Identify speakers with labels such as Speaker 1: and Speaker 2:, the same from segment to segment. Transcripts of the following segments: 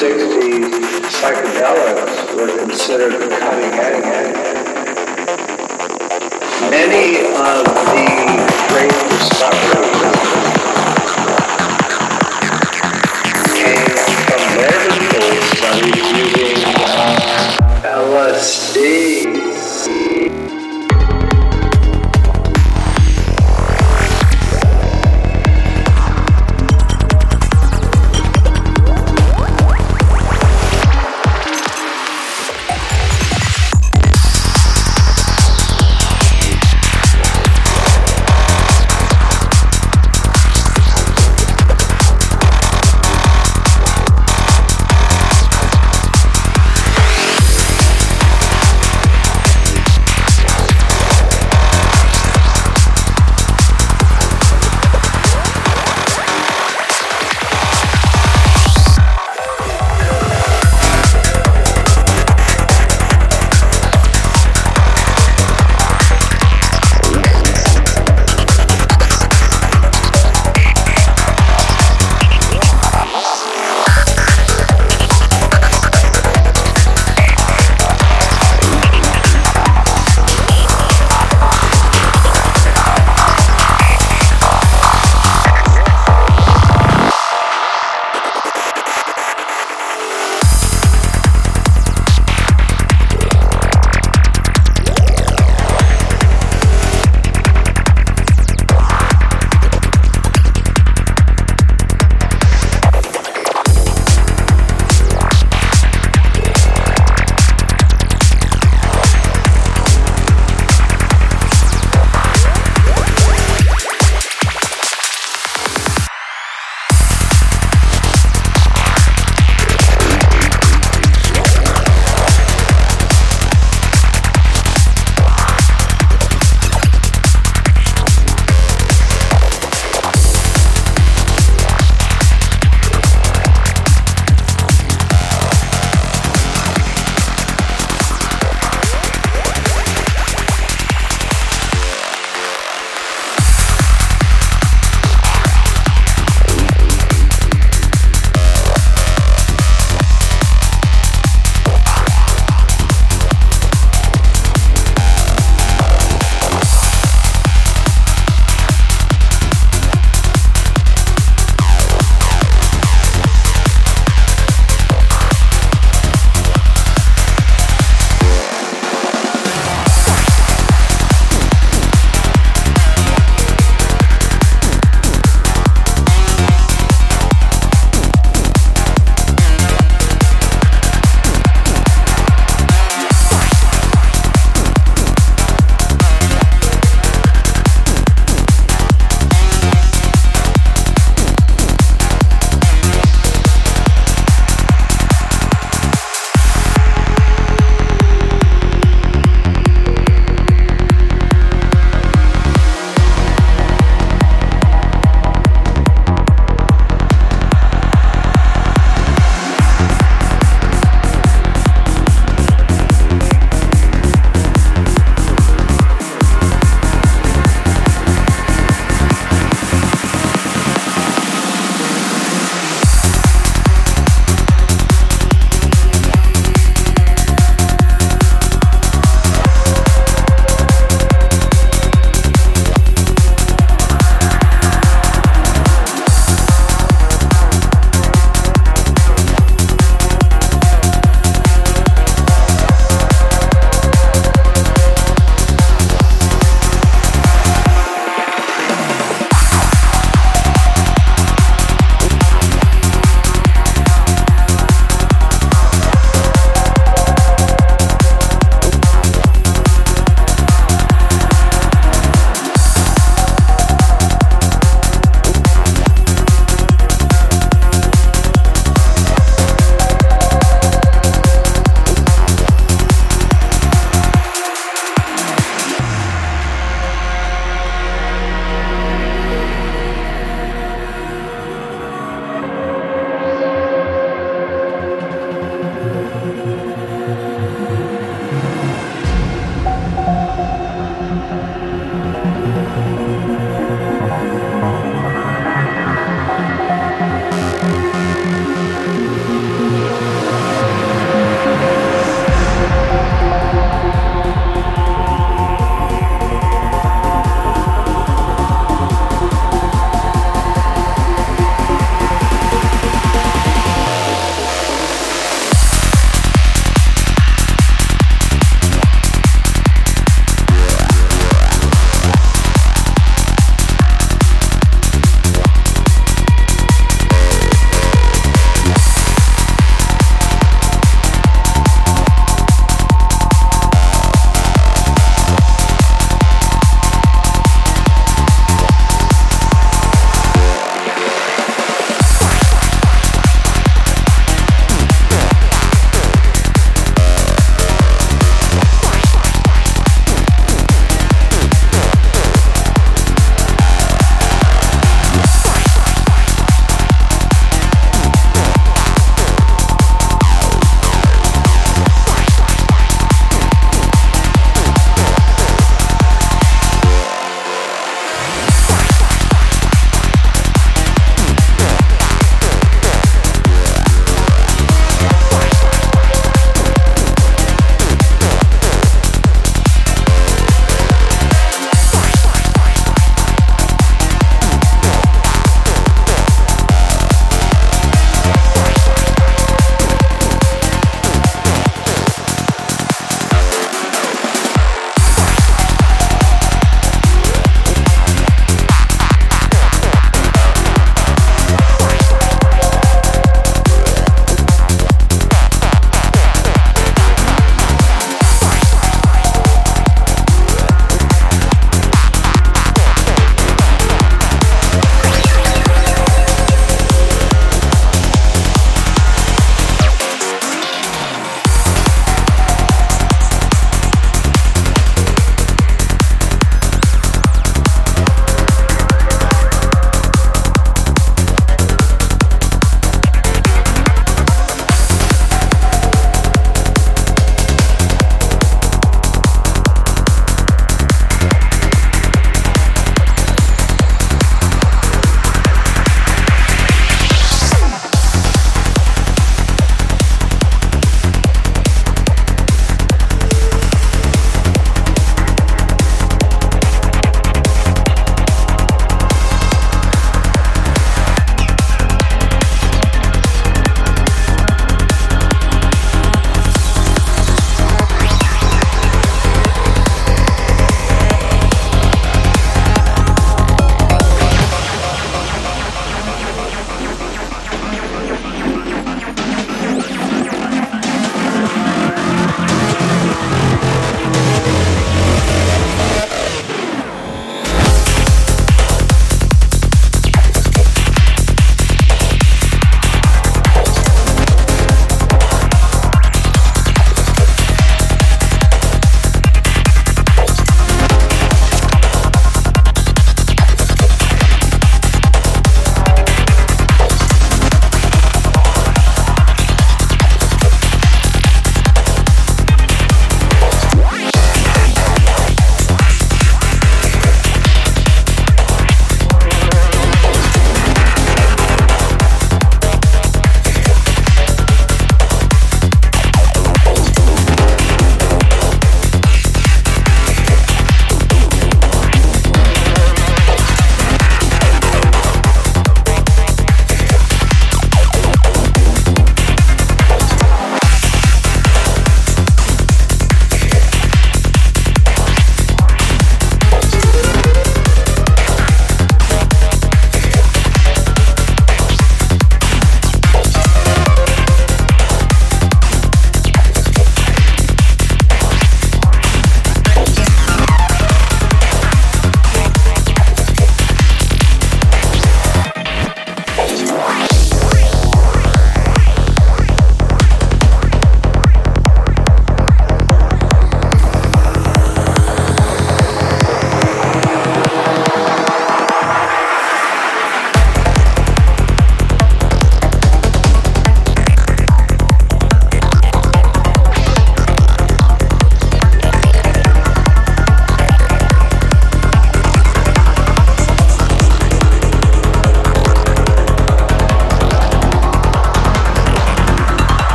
Speaker 1: 60s, psychedelics were considered the cutting edge. Many of the great discoveries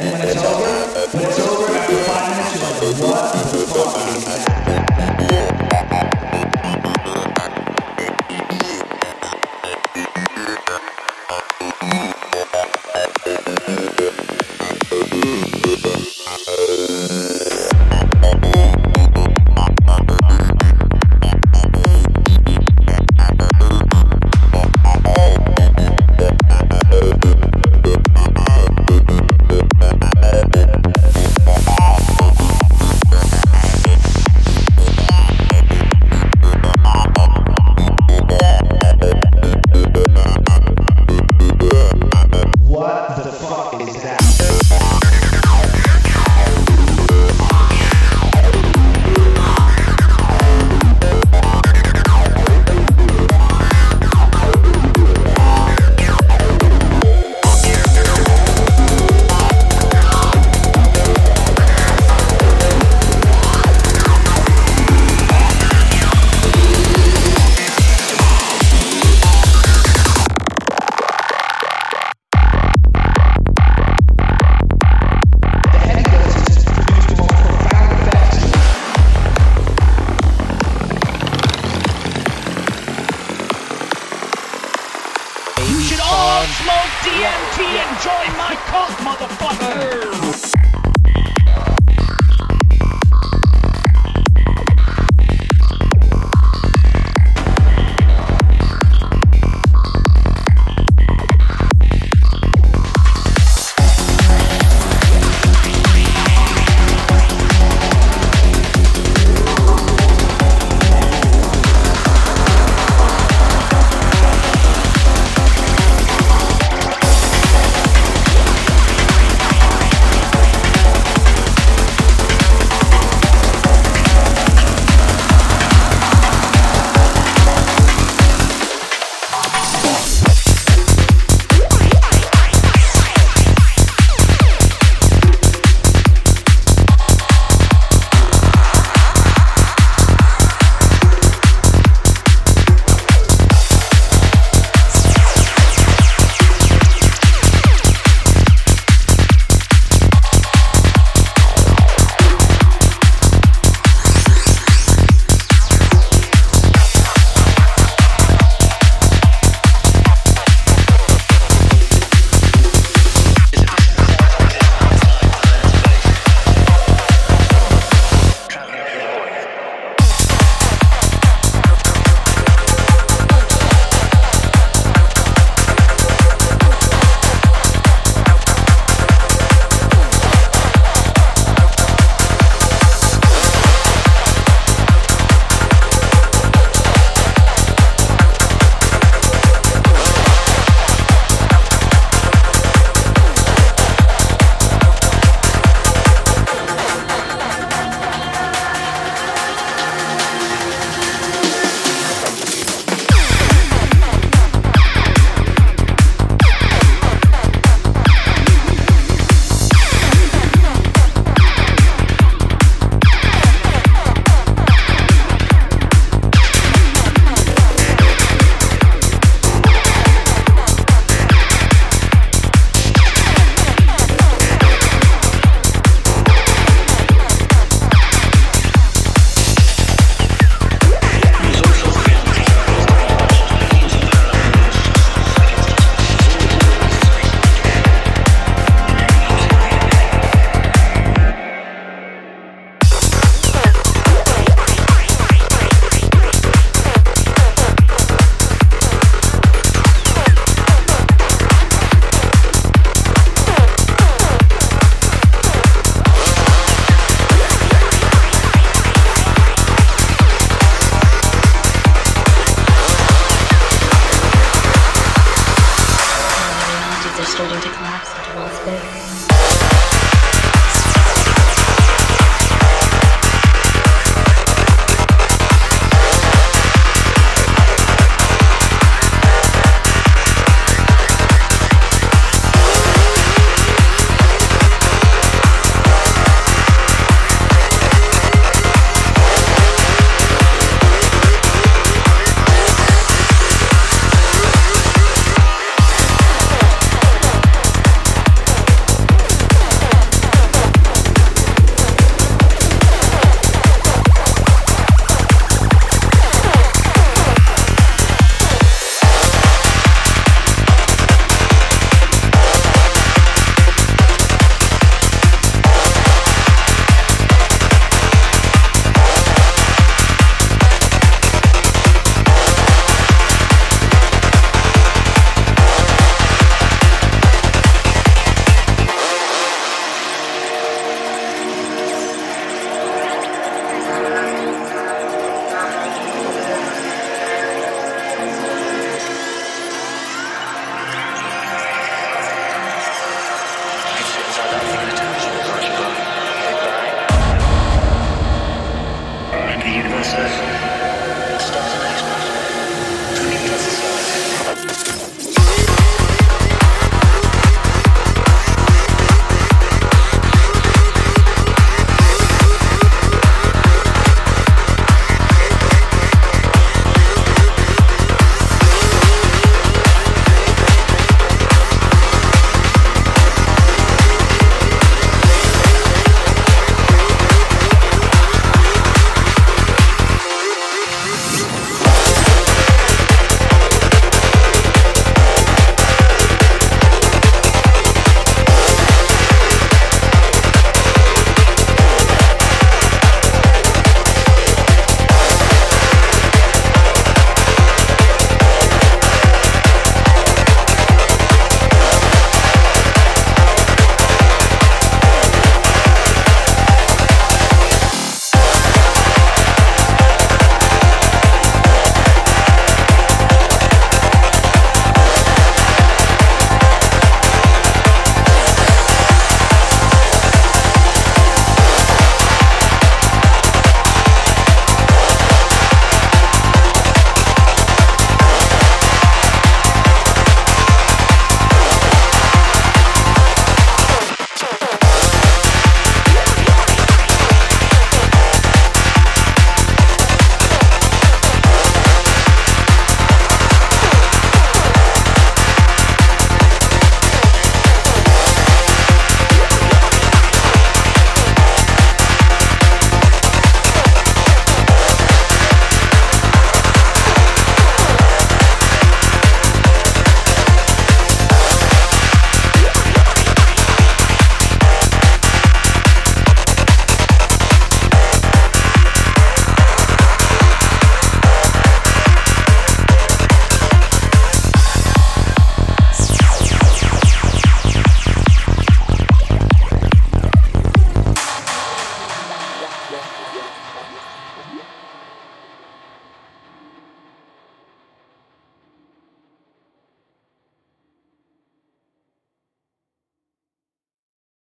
Speaker 2: And when it's over, when it's over after five minutes, you're like, what the fuck?